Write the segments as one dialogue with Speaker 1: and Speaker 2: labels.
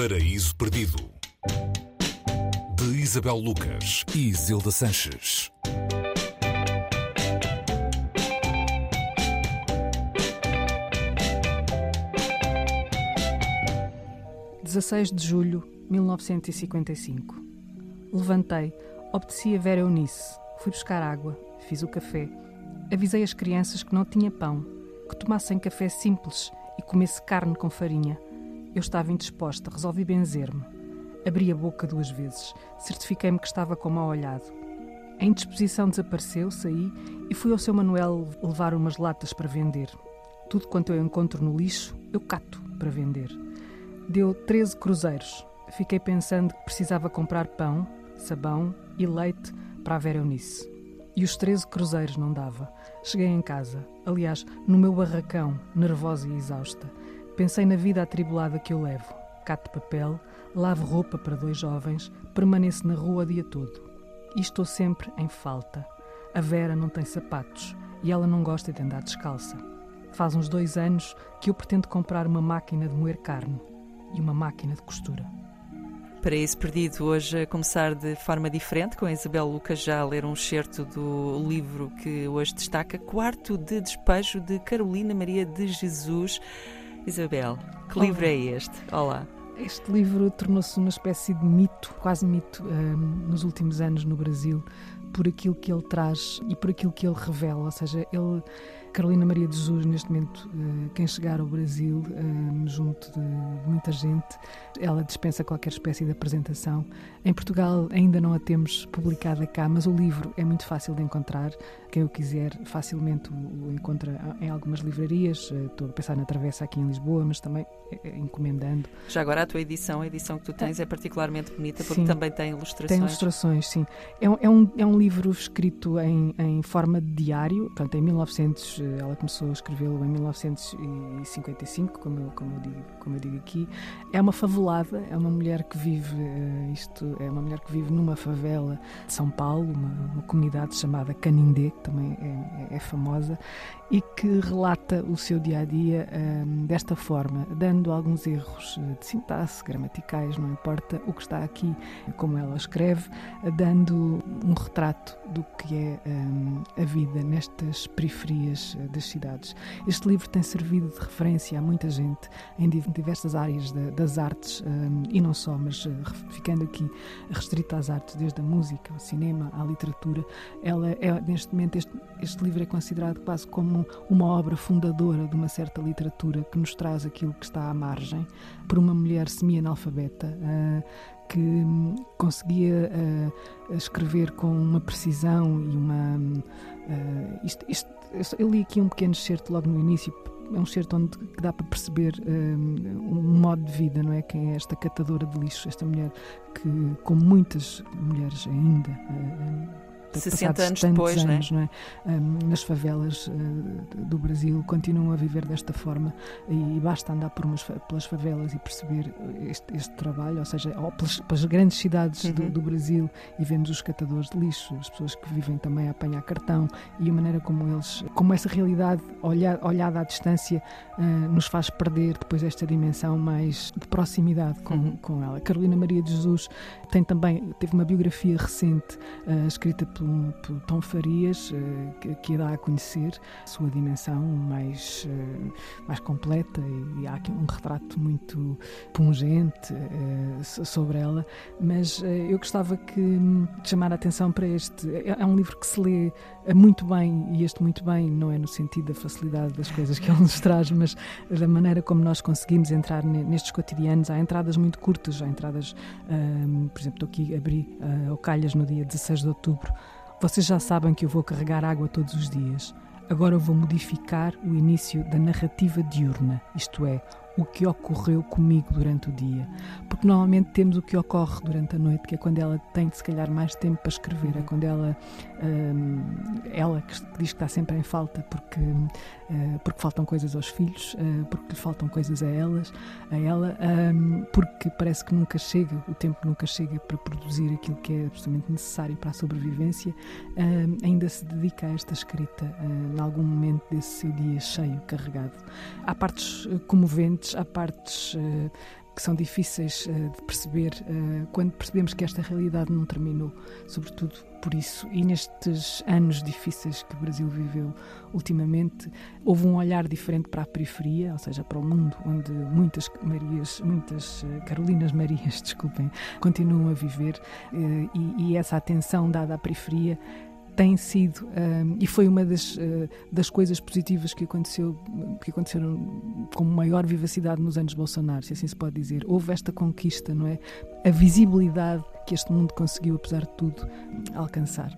Speaker 1: Paraíso Perdido de Isabel Lucas e Zilda Sanches.
Speaker 2: Dezesseis de julho de 1955. Levantei, obedeci a Vera Eunice, fui buscar água, fiz o café, avisei as crianças que não tinha pão, que tomassem café simples e comesse carne com farinha. Eu estava indisposta, resolvi benzer-me. Abri a boca duas vezes, certifiquei-me que estava com mau olhado. A indisposição desapareceu, saí e fui ao seu Manuel levar umas latas para vender. Tudo quanto eu encontro no lixo, eu cato para vender. Deu 13 cruzeiros. Fiquei pensando que precisava comprar pão, sabão e leite para a Vera Eunice. E os 13 cruzeiros não dava. Cheguei em casa, aliás, no meu barracão, nervosa e exausta. Pensei na vida atribulada que eu levo. Cato papel, lavo roupa para dois jovens, permaneço na rua o dia todo. E estou sempre em falta. A Vera não tem sapatos e ela não gosta de andar descalça. Faz uns dois anos que eu pretendo comprar uma máquina de moer carne e uma máquina de costura.
Speaker 3: Paraíso Perdido, hoje a começar de forma diferente, com a Isabel Lucas já a ler um excerto do livro que hoje destaca, Quarto de Despejo de Carolina Maria de Jesus. Isabel, que Olá. livro é este? Olá.
Speaker 2: Este livro tornou-se uma espécie de mito, quase mito, um, nos últimos anos no Brasil, por aquilo que ele traz e por aquilo que ele revela. Ou seja, ele Carolina Maria de Jesus, neste momento, eh, quem chegar ao Brasil, eh, junto de muita gente, ela dispensa qualquer espécie de apresentação. Em Portugal ainda não a temos publicada cá, mas o livro é muito fácil de encontrar. Quem o quiser facilmente o encontra em algumas livrarias. Eh, estou a pensar na Travessa aqui em Lisboa, mas também encomendando.
Speaker 3: Já agora a tua edição, a edição que tu tens, é particularmente bonita porque sim, também tem ilustrações.
Speaker 2: Tem ilustrações, sim. É um, é um, é um livro escrito em, em forma de diário, portanto, em 1900 ela começou a escrevê-lo em 1955, como eu, como, eu digo, como eu digo aqui. É uma favelada, é uma mulher que vive, uh, isto é uma mulher que vive numa favela de São Paulo, uma, uma comunidade chamada Canindé, que também é, é, é famosa, e que relata o seu dia a dia um, desta forma, dando alguns erros eh, de sintaxe, gramaticais, não importa o que está aqui, como ela escreve, dando um retrato do que é um, a vida nestas periferias eh, das cidades. Este livro tem servido de referência a muita gente em diversas áreas de, das artes um, e não só, mas uh, ficando aqui restrita às artes, desde a música, ao cinema, à literatura. Ela é, neste momento, este, este livro é considerado quase como uma obra fundadora de uma certa literatura que nos traz aquilo que está à margem, por uma mulher semi-analfabeta. Que hum, conseguia uh, escrever com uma precisão e uma. Uh, isto, isto, eu li aqui um pequeno excerto logo no início, é um excerto onde dá para perceber um, um modo de vida, não é? Quem é esta catadora de lixo, esta mulher que, como muitas mulheres ainda. Uh,
Speaker 3: 60 anos depois,
Speaker 2: né? anos, não é? Um, nas favelas uh, do Brasil continuam a viver desta forma e basta andar por umas, pelas favelas e perceber este, este trabalho, ou seja, ou pelas, pelas grandes cidades uhum. do, do, Brasil e vemos os catadores de lixo, as pessoas que vivem também a apanhar cartão e a maneira como eles, como essa realidade olhada, olhada à distância uh, nos faz perder depois esta dimensão mais de proximidade com, uhum. com ela. Carolina Maria de Jesus tem também, teve uma biografia recente uh, escrita pelo, pelo Tom Farias, uh, que, que dá a conhecer a sua dimensão mais, uh, mais completa e, e, há aqui um retrato muito pungente sobre ela, mas eu gostava que, de chamar a atenção para este. É, é um livro que se lê muito bem, e este muito bem não é no sentido da facilidade das coisas que ele nos traz, mas da maneira como nós conseguimos entrar nestes cotidianos. Há entradas muito curtas, há entradas por exemplo, estou aqui, abri uh, o Calhas no dia 16 de outubro. Vocês já sabem que eu vou carregar água todos os dias. Agora vou modificar o início da narrativa diurna, isto é, o que ocorreu comigo durante o dia. Porque normalmente temos o que ocorre durante a noite, que é quando ela tem, se calhar, mais tempo para escrever, é quando ela, hum, ela que diz que está sempre em falta porque, uh, porque faltam coisas aos filhos, uh, porque lhe faltam coisas a elas, a ela, um, porque parece que nunca chega, o tempo nunca chega para produzir aquilo que é absolutamente necessário para a sobrevivência, um, ainda se dedica a esta escrita em algum momento desse seu dia cheio, carregado. Há partes comoventes partes, há partes uh, que são difíceis uh, de perceber uh, quando percebemos que esta realidade não terminou, sobretudo por isso. E nestes anos difíceis que o Brasil viveu ultimamente, houve um olhar diferente para a periferia, ou seja, para o mundo onde muitas Marias, muitas Carolinas Marias, desculpem, continuam a viver e, e essa atenção dada à periferia tem sido um, e foi uma das, uh, das coisas positivas que aconteceu que aconteceram com maior vivacidade nos anos Bolsonaro, se assim se pode dizer. Houve esta conquista, não é? A visibilidade que este mundo conseguiu, apesar de tudo, alcançar.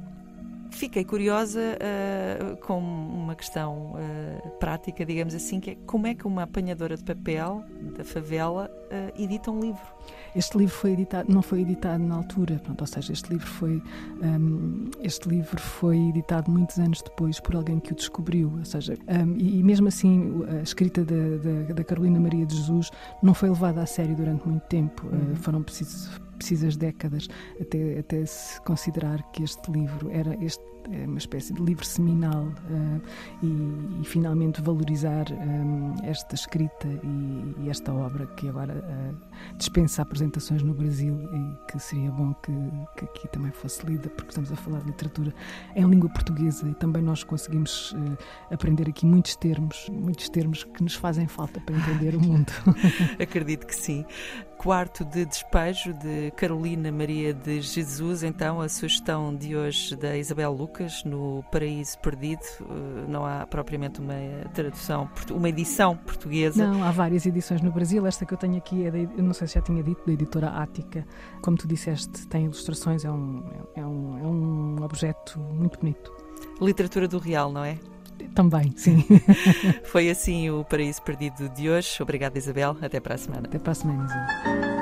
Speaker 3: Fiquei curiosa uh, com uma questão uh, prática, digamos assim, que é como é que uma apanhadora de papel da favela edita um livro?
Speaker 2: Este livro foi editado, não foi editado na altura, pronto, ou seja, este livro foi um, este livro foi editado muitos anos depois por alguém que o descobriu, ou seja, um, e, e, mesmo assim a escrita da, da, da, Carolina Maria de Jesus não foi levada a sério durante muito tempo, uhum. foram precisos precisas décadas até, até se considerar que este livro era este é uma espécie de livro seminal uh, e, e, finalmente valorizar um, eh, esta escrita e, e, esta obra que agora uh, dispensa apresentações no Brasil e que seria bom que, que, aqui também fosse lida, porque estamos a falar de literatura em língua portuguesa e também nós conseguimos uh, aprender aqui muitos termos, muitos termos que nos fazem falta para entender o mundo.
Speaker 3: Acredito que sim. Quarto de Despejo de Carolina Maria de Jesus, então a sugestão de hoje da Isabel Lucas no Paraíso Perdido. Eh, não há propriamente uma tradução, uma edição portuguesa.
Speaker 2: Não, há várias edições no Brasil. Esta que eu tenho aqui é, eu não sei se já tinha dito, da editora Ática. Como tu disseste, tem ilustrações, é um, é um, é um objeto muito bonito.
Speaker 3: Literatura do real, não é?
Speaker 2: Também, sim.
Speaker 3: Foi assim o Paraíso Perdido de hoje. Obrigada, Isabel. Até para a semana.
Speaker 2: Até para a semana, Isabel.